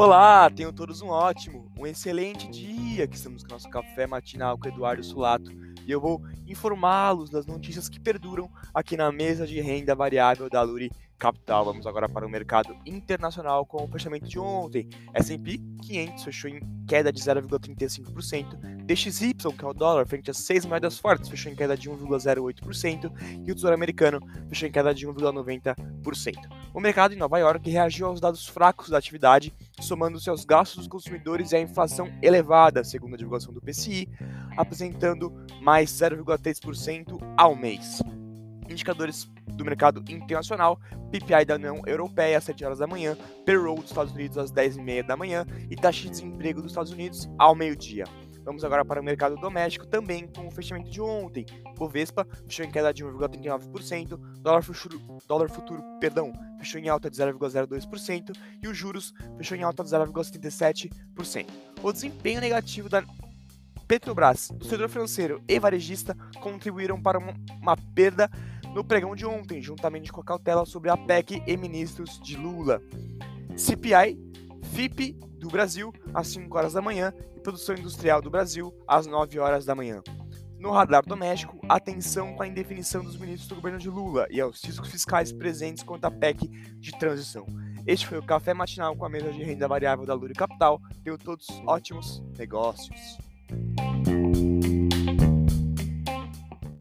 Olá, tenham todos um ótimo, um excelente dia, que estamos com o nosso café matinal com Eduardo Sulato e eu vou informá-los das notícias que perduram aqui na mesa de renda variável da Luri Capital. Vamos agora para o mercado internacional com o fechamento de ontem. S&P 500 fechou em queda de 0,35%, DXY, que é o dólar, frente às seis moedas fortes, fechou em queda de 1,08% e o Tesouro Americano fechou em queda de 1,90%. O mercado em Nova York reagiu aos dados fracos da atividade, somando-se aos gastos dos consumidores e à inflação elevada, segundo a divulgação do PCI, apresentando mais 0,3% ao mês. Indicadores do mercado internacional, PPI da União Europeia às 7 horas da manhã, payroll dos Estados Unidos às 10 e meia da manhã e taxa de desemprego dos Estados Unidos ao meio-dia. Vamos agora para o mercado doméstico, também com o fechamento de ontem. Bovespa fechou em queda de 1,39%, dólar futuro, dólar futuro perdão, fechou em alta de 0,02% e os juros fechou em alta de 0,77%. O desempenho negativo da Petrobras, do setor financeiro e varejista contribuíram para uma, perda no pregão de ontem, juntamente com a cautela sobre a PEC e ministros de Lula. CPI, FIP do Brasil às 5 horas da manhã e produção industrial do Brasil às 9 horas da manhã. No radar doméstico, atenção com a indefinição dos ministros do governo de Lula e aos riscos fiscais presentes quanto à PEC de transição. Este foi o Café Matinal com a mesa de renda variável da Lura Capital. Tenham todos ótimos negócios.